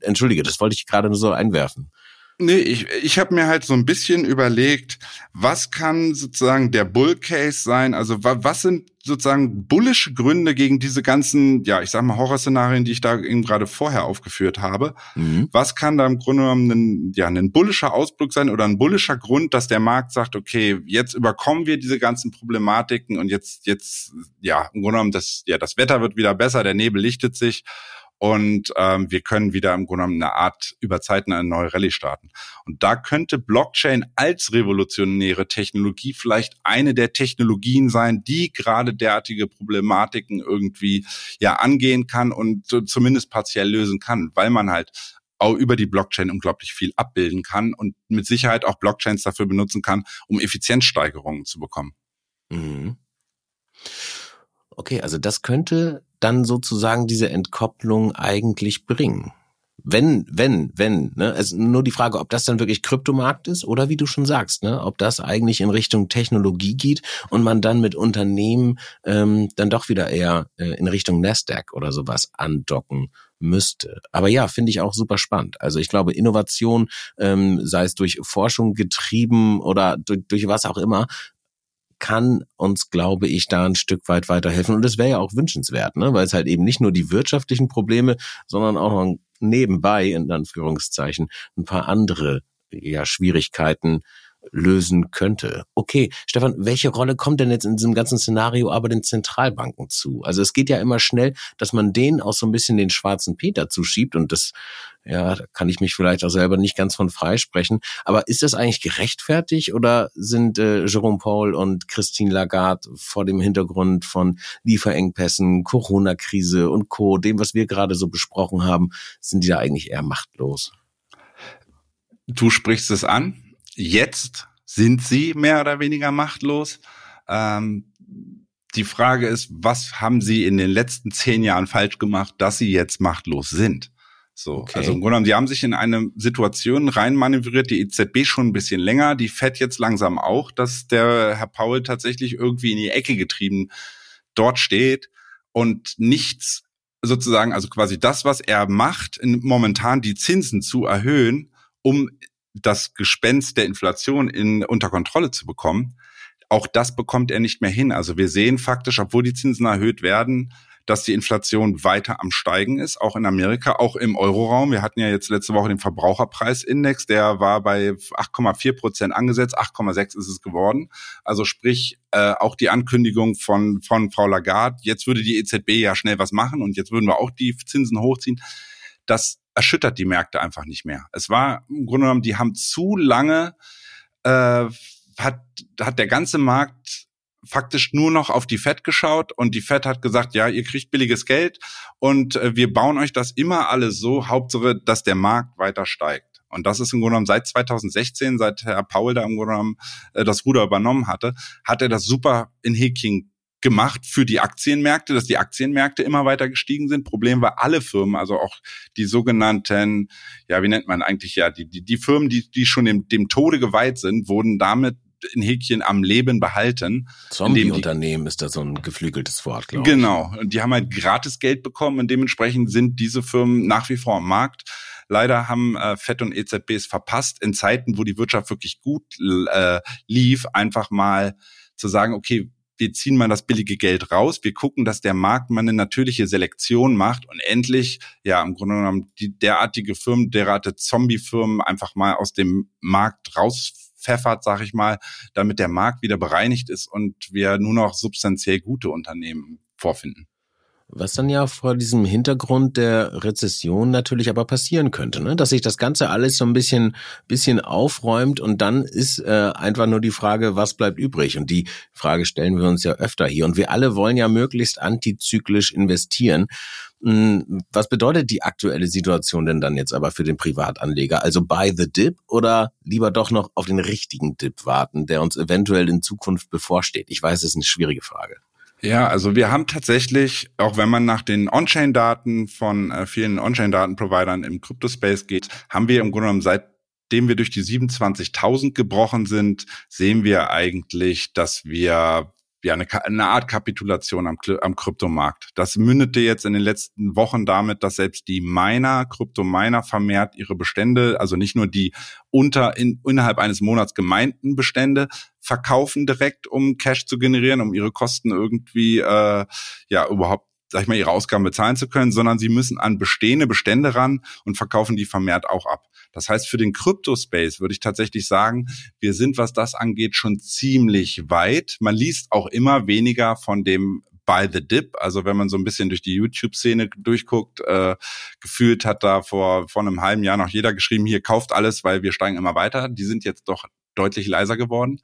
entschuldige, das wollte ich gerade nur so einwerfen. Nee, ich, ich habe mir halt so ein bisschen überlegt, was kann sozusagen der Bull Case sein? Also wa, was sind sozusagen bullische Gründe gegen diese ganzen, ja, ich sag mal Horrorszenarien, die ich da eben gerade vorher aufgeführt habe? Mhm. Was kann da im Grunde genommen ein, ja, ein bullischer Ausblick sein oder ein bullischer Grund, dass der Markt sagt, okay, jetzt überkommen wir diese ganzen Problematiken und jetzt, jetzt, ja, im Grunde genommen, das, ja, das Wetter wird wieder besser, der Nebel lichtet sich und ähm, wir können wieder im Grunde genommen eine Art über Zeiten eine neue Rallye starten. Und da könnte Blockchain als revolutionäre Technologie vielleicht eine der Technologien sein, die gerade derartige Problematiken irgendwie ja angehen kann und zumindest partiell lösen kann, weil man halt auch über die Blockchain unglaublich viel abbilden kann und mit Sicherheit auch Blockchains dafür benutzen kann, um Effizienzsteigerungen zu bekommen. Mhm. Okay, also das könnte dann sozusagen diese Entkopplung eigentlich bringen? Wenn, wenn, wenn, ne? Es ist nur die Frage, ob das dann wirklich Kryptomarkt ist oder wie du schon sagst, ne? ob das eigentlich in Richtung Technologie geht und man dann mit Unternehmen ähm, dann doch wieder eher äh, in Richtung Nasdaq oder sowas andocken müsste. Aber ja, finde ich auch super spannend. Also ich glaube, Innovation, ähm, sei es durch Forschung getrieben oder durch, durch was auch immer, kann uns, glaube ich, da ein Stück weit weiterhelfen. Und das wäre ja auch wünschenswert, ne? weil es halt eben nicht nur die wirtschaftlichen Probleme, sondern auch nebenbei, in Anführungszeichen, ein paar andere ja, Schwierigkeiten lösen könnte. Okay, Stefan, welche Rolle kommt denn jetzt in diesem ganzen Szenario aber den Zentralbanken zu? Also es geht ja immer schnell, dass man denen auch so ein bisschen den schwarzen Peter zuschiebt und das, ja, da kann ich mich vielleicht auch selber nicht ganz von freisprechen. Aber ist das eigentlich gerechtfertigt oder sind äh, Jerome Paul und Christine Lagarde vor dem Hintergrund von Lieferengpässen, Corona-Krise und Co., dem, was wir gerade so besprochen haben, sind die da eigentlich eher machtlos? Du sprichst es an jetzt sind sie mehr oder weniger machtlos. Ähm, die Frage ist, was haben sie in den letzten zehn Jahren falsch gemacht, dass sie jetzt machtlos sind? So, okay. also im Grunde genommen, die haben sich in eine Situation reinmanövriert, die EZB schon ein bisschen länger, die FED jetzt langsam auch, dass der Herr Paul tatsächlich irgendwie in die Ecke getrieben dort steht und nichts sozusagen, also quasi das, was er macht, momentan die Zinsen zu erhöhen, um das Gespenst der Inflation in, unter Kontrolle zu bekommen. Auch das bekommt er nicht mehr hin. Also wir sehen faktisch, obwohl die Zinsen erhöht werden, dass die Inflation weiter am Steigen ist, auch in Amerika, auch im Euroraum. Wir hatten ja jetzt letzte Woche den Verbraucherpreisindex, der war bei 8,4 Prozent angesetzt, 8,6 ist es geworden. Also sprich, äh, auch die Ankündigung von, von Frau Lagarde, jetzt würde die EZB ja schnell was machen und jetzt würden wir auch die Zinsen hochziehen. Das erschüttert die Märkte einfach nicht mehr. Es war im Grunde genommen, die haben zu lange, äh, hat, hat der ganze Markt faktisch nur noch auf die Fed geschaut und die Fed hat gesagt, ja, ihr kriegt billiges Geld und äh, wir bauen euch das immer alles so, Hauptsache, dass der Markt weiter steigt. Und das ist im Grunde genommen seit 2016, seit Herr Paul da im Grunde genommen äh, das Ruder übernommen hatte, hat er das super in Häkchen gemacht für die Aktienmärkte, dass die Aktienmärkte immer weiter gestiegen sind. Problem war alle Firmen, also auch die sogenannten, ja, wie nennt man eigentlich ja, die, die, die Firmen, die, die schon dem, dem Tode geweiht sind, wurden damit in Häkchen am Leben behalten. Zombie-Unternehmen ist da so ein geflügeltes Wort, glaube ich. Genau. Und die haben halt gratis Geld bekommen und dementsprechend sind diese Firmen nach wie vor am Markt. Leider haben äh, FED und EZB es verpasst, in Zeiten, wo die Wirtschaft wirklich gut äh, lief, einfach mal zu sagen, okay, wir ziehen mal das billige Geld raus, wir gucken, dass der Markt mal eine natürliche Selektion macht und endlich, ja, im Grunde genommen die derartige Firmen, derartige Zombie-Firmen einfach mal aus dem Markt rauspfeffert, sag ich mal, damit der Markt wieder bereinigt ist und wir nur noch substanziell gute Unternehmen vorfinden. Was dann ja vor diesem Hintergrund der Rezession natürlich aber passieren könnte, ne? dass sich das Ganze alles so ein bisschen, bisschen aufräumt und dann ist äh, einfach nur die Frage, was bleibt übrig? Und die Frage stellen wir uns ja öfter hier. Und wir alle wollen ja möglichst antizyklisch investieren. Hm, was bedeutet die aktuelle Situation denn dann jetzt aber für den Privatanleger? Also buy the dip oder lieber doch noch auf den richtigen Dip warten, der uns eventuell in Zukunft bevorsteht? Ich weiß, es ist eine schwierige Frage. Ja, also wir haben tatsächlich, auch wenn man nach den On-Chain-Daten von äh, vielen On-Chain-Daten-Providern im Crypto-Space geht, haben wir im Grunde genommen seitdem wir durch die 27.000 gebrochen sind, sehen wir eigentlich, dass wir ja, eine, eine Art Kapitulation am, am Kryptomarkt. Das mündete jetzt in den letzten Wochen damit, dass selbst die Miner, Kryptominer vermehrt ihre Bestände, also nicht nur die unter in, innerhalb eines Monats gemeinten Bestände verkaufen direkt, um Cash zu generieren, um ihre Kosten irgendwie äh, ja überhaupt sag ich mal, ihre Ausgaben bezahlen zu können, sondern sie müssen an bestehende Bestände ran und verkaufen die vermehrt auch ab. Das heißt, für den Crypto-Space würde ich tatsächlich sagen, wir sind, was das angeht, schon ziemlich weit. Man liest auch immer weniger von dem By the Dip. Also wenn man so ein bisschen durch die YouTube-Szene durchguckt, äh, gefühlt hat da vor, vor einem halben Jahr noch jeder geschrieben, hier kauft alles, weil wir steigen immer weiter. Die sind jetzt doch deutlich leiser geworden.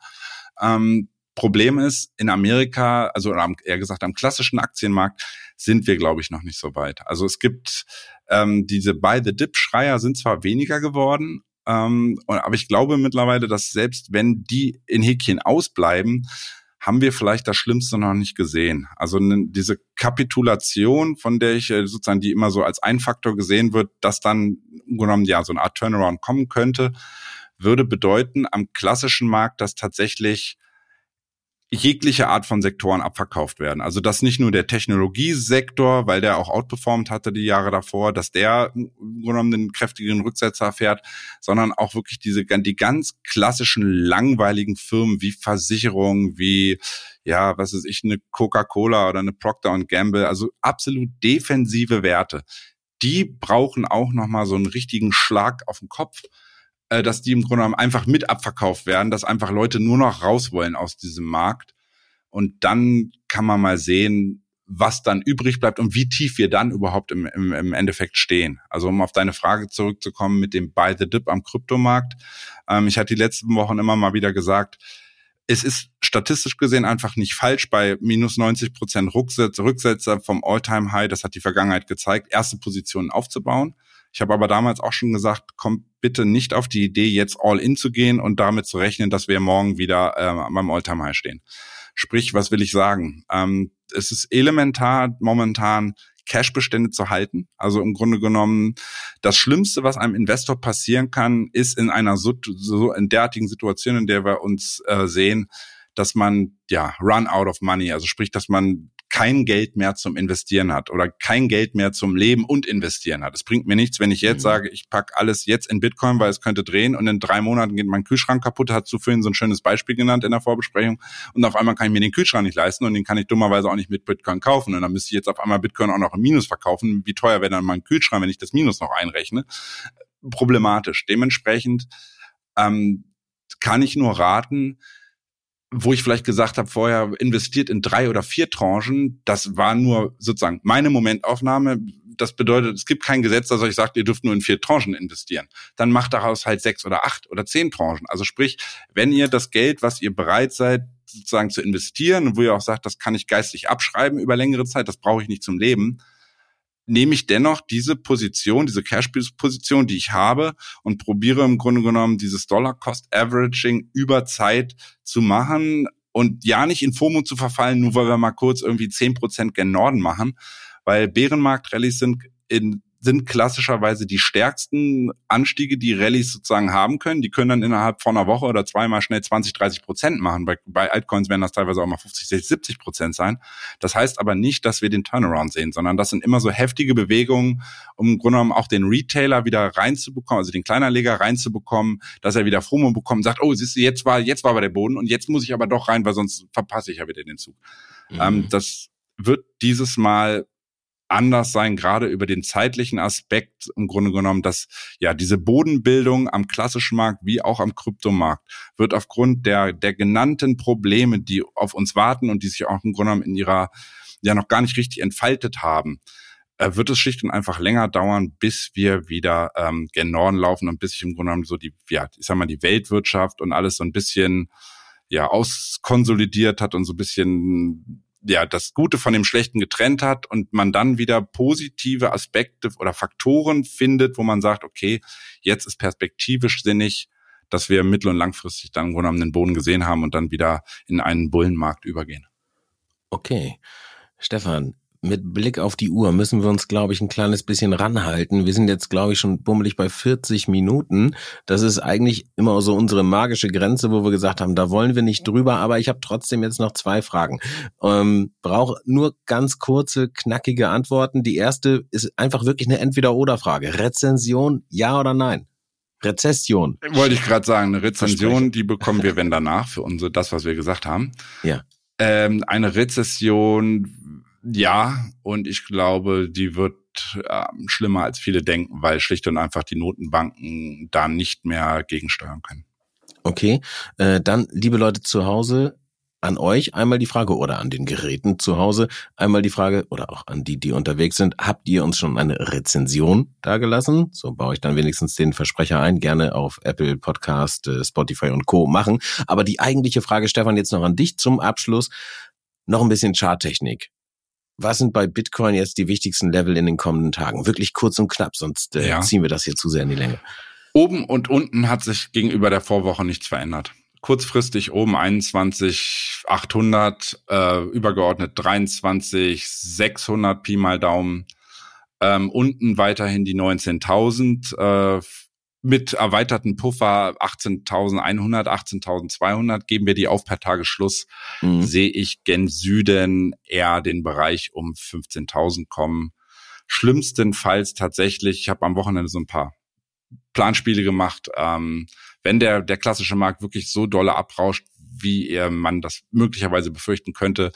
Ähm, Problem ist, in Amerika, also eher gesagt am klassischen Aktienmarkt, sind wir, glaube ich, noch nicht so weit. Also es gibt ähm, diese Buy the Dip-Schreier sind zwar weniger geworden, ähm, aber ich glaube mittlerweile, dass selbst wenn die in Häkchen ausbleiben, haben wir vielleicht das Schlimmste noch nicht gesehen. Also diese Kapitulation, von der ich äh, sozusagen, die immer so als ein Faktor gesehen wird, dass dann genommen ja so eine Art Turnaround kommen könnte, würde bedeuten am klassischen Markt, dass tatsächlich jegliche Art von Sektoren abverkauft werden. Also dass nicht nur der Technologiesektor, weil der auch outperformed hatte die Jahre davor, dass der genommen den kräftigen Rücksetzer fährt, sondern auch wirklich diese die ganz klassischen langweiligen Firmen wie Versicherungen, wie ja, was ist ich, eine Coca-Cola oder eine Procter Gamble, also absolut defensive Werte. Die brauchen auch nochmal so einen richtigen Schlag auf den Kopf äh, dass die im Grunde genommen einfach mit abverkauft werden, dass einfach Leute nur noch raus wollen aus diesem Markt. Und dann kann man mal sehen, was dann übrig bleibt und wie tief wir dann überhaupt im, im, im Endeffekt stehen. Also um auf deine Frage zurückzukommen mit dem Buy the Dip am Kryptomarkt. Ähm, ich hatte die letzten Wochen immer mal wieder gesagt, es ist statistisch gesehen einfach nicht falsch bei minus 90 Prozent Rücksetzer vom All-Time-High, das hat die Vergangenheit gezeigt, erste Positionen aufzubauen. Ich habe aber damals auch schon gesagt, kommt bitte nicht auf die Idee, jetzt all in zu gehen und damit zu rechnen, dass wir morgen wieder äh, beim Alltime High stehen. Sprich, was will ich sagen? Ähm, es ist elementar momentan Cash-Bestände zu halten. Also im Grunde genommen, das Schlimmste, was einem Investor passieren kann, ist in einer so, so in derartigen Situation, in der wir uns äh, sehen, dass man ja run out of money, also sprich, dass man kein Geld mehr zum Investieren hat oder kein Geld mehr zum Leben und Investieren hat. Es bringt mir nichts, wenn ich jetzt mhm. sage, ich pack alles jetzt in Bitcoin, weil es könnte drehen und in drei Monaten geht mein Kühlschrank kaputt. Hast du vorhin so ein schönes Beispiel genannt in der Vorbesprechung und auf einmal kann ich mir den Kühlschrank nicht leisten und den kann ich dummerweise auch nicht mit Bitcoin kaufen und dann müsste ich jetzt auf einmal Bitcoin auch noch im Minus verkaufen. Wie teuer wäre dann mein Kühlschrank, wenn ich das Minus noch einrechne? Problematisch. Dementsprechend ähm, kann ich nur raten, wo ich vielleicht gesagt habe vorher, investiert in drei oder vier Tranchen, das war nur sozusagen meine Momentaufnahme. Das bedeutet, es gibt kein Gesetz, das euch sagt, ihr dürft nur in vier Tranchen investieren. Dann macht daraus halt sechs oder acht oder zehn Tranchen. Also sprich, wenn ihr das Geld, was ihr bereit seid, sozusagen zu investieren, wo ihr auch sagt, das kann ich geistig abschreiben über längere Zeit, das brauche ich nicht zum Leben, nehme ich dennoch diese Position, diese Cash-Position, die ich habe und probiere im Grunde genommen dieses Dollar-Cost-Averaging über Zeit zu machen und ja nicht in FOMO zu verfallen, nur weil wir mal kurz irgendwie zehn Prozent gen Norden machen, weil Bärenmarkt-Rallyes sind in sind klassischerweise die stärksten Anstiege, die Rallyes sozusagen haben können. Die können dann innerhalb von einer Woche oder zweimal schnell 20, 30 Prozent machen. Bei, bei Altcoins werden das teilweise auch mal 50, 60, 70 Prozent sein. Das heißt aber nicht, dass wir den Turnaround sehen, sondern das sind immer so heftige Bewegungen, um im Grunde genommen auch den Retailer wieder reinzubekommen, also den Kleinanleger reinzubekommen, dass er wieder FOMO bekommt und sagt, oh, siehst du, jetzt war, jetzt war aber der Boden und jetzt muss ich aber doch rein, weil sonst verpasse ich ja wieder den Zug. Mhm. Ähm, das wird dieses Mal anders sein, gerade über den zeitlichen Aspekt im Grunde genommen, dass ja diese Bodenbildung am klassischen Markt wie auch am Kryptomarkt wird aufgrund der, der genannten Probleme, die auf uns warten und die sich auch im Grunde genommen in ihrer ja noch gar nicht richtig entfaltet haben, äh, wird es schlicht und einfach länger dauern, bis wir wieder ähm, gen Norden laufen und bis sich im Grunde genommen so die, ja, ich sag mal, die Weltwirtschaft und alles so ein bisschen ja auskonsolidiert hat und so ein bisschen ja das Gute von dem Schlechten getrennt hat und man dann wieder positive Aspekte oder Faktoren findet, wo man sagt, okay, jetzt ist perspektivisch sinnig, dass wir mittel- und langfristig dann Grunde den Boden gesehen haben und dann wieder in einen Bullenmarkt übergehen. Okay. Stefan, mit Blick auf die Uhr müssen wir uns, glaube ich, ein kleines bisschen ranhalten. Wir sind jetzt, glaube ich, schon bummelig bei 40 Minuten. Das ist eigentlich immer so unsere magische Grenze, wo wir gesagt haben, da wollen wir nicht drüber. Aber ich habe trotzdem jetzt noch zwei Fragen. Ähm, Brauche nur ganz kurze, knackige Antworten. Die erste ist einfach wirklich eine Entweder-Oder-Frage. Rezension, ja oder nein? Rezession. Wollte ich gerade sagen, eine Rezension, die bekommen wir, wenn danach, für unsere, das, was wir gesagt haben. Ja. Ähm, eine Rezession ja, und ich glaube, die wird äh, schlimmer als viele denken, weil schlicht und einfach die Notenbanken da nicht mehr gegensteuern können. Okay, äh, dann, liebe Leute zu Hause, an euch einmal die Frage oder an den Geräten zu Hause einmal die Frage oder auch an die, die unterwegs sind. Habt ihr uns schon eine Rezension dagelassen? So baue ich dann wenigstens den Versprecher ein. Gerne auf Apple Podcast, äh, Spotify und Co. machen. Aber die eigentliche Frage, Stefan, jetzt noch an dich zum Abschluss. Noch ein bisschen Charttechnik was sind bei Bitcoin jetzt die wichtigsten Level in den kommenden Tagen? Wirklich kurz und knapp, sonst äh, ja. ziehen wir das hier zu sehr in die Länge. Oben und unten hat sich gegenüber der Vorwoche nichts verändert. Kurzfristig oben 21,800, äh, übergeordnet 23,600 Pi mal Daumen. Ähm, unten weiterhin die 19.000. Äh, mit erweiterten Puffer 18.100, 18.200 geben wir die auf per Tagesschluss, mhm. sehe ich gen Süden eher den Bereich um 15.000 kommen. Schlimmstenfalls tatsächlich, ich habe am Wochenende so ein paar Planspiele gemacht, ähm, wenn der, der klassische Markt wirklich so dolle abrauscht, wie er man das möglicherweise befürchten könnte,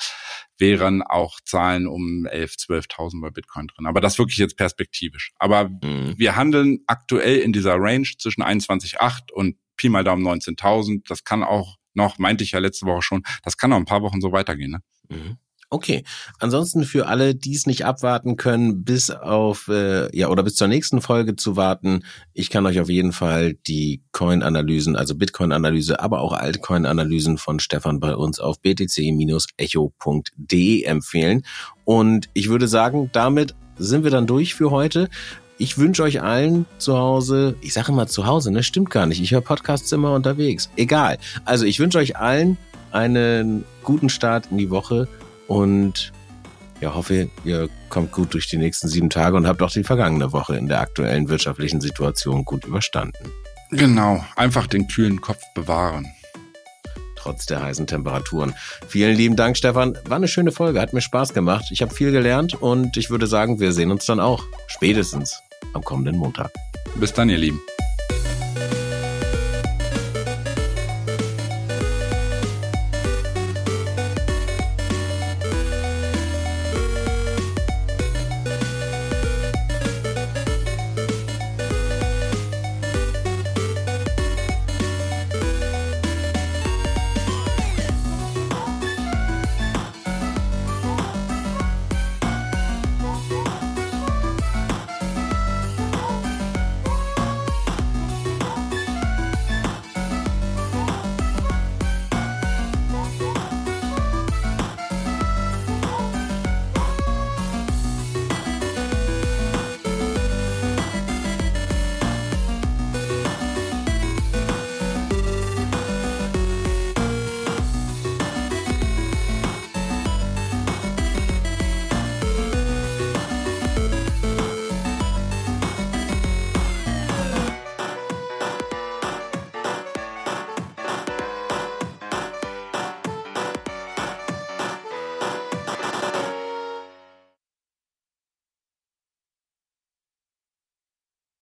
wären auch Zahlen um 11, 12.000 bei Bitcoin drin. Aber das wirklich jetzt perspektivisch. Aber mhm. wir handeln aktuell in dieser Range zwischen 21,8 und Pi mal Daumen 19.000. Das kann auch noch, meinte ich ja letzte Woche schon, das kann noch ein paar Wochen so weitergehen. Ne? Mhm. Okay. Ansonsten für alle, die es nicht abwarten können, bis auf äh, ja oder bis zur nächsten Folge zu warten, ich kann euch auf jeden Fall die Coin-Analysen, also Bitcoin-Analyse, aber auch Altcoin-Analysen von Stefan bei uns auf btc-echo.de empfehlen. Und ich würde sagen, damit sind wir dann durch für heute. Ich wünsche euch allen zu Hause, ich sage immer zu Hause, ne, stimmt gar nicht. Ich höre Podcasts immer unterwegs. Egal. Also ich wünsche euch allen einen guten Start in die Woche und ja, hoffe, ihr kommt gut durch die nächsten sieben Tage und habt auch die vergangene Woche in der aktuellen wirtschaftlichen Situation gut überstanden. Genau, einfach den kühlen Kopf bewahren. Trotz der heißen Temperaturen. Vielen lieben Dank, Stefan. War eine schöne Folge, hat mir Spaß gemacht. Ich habe viel gelernt und ich würde sagen, wir sehen uns dann auch spätestens am kommenden Montag. Bis dann, ihr Lieben.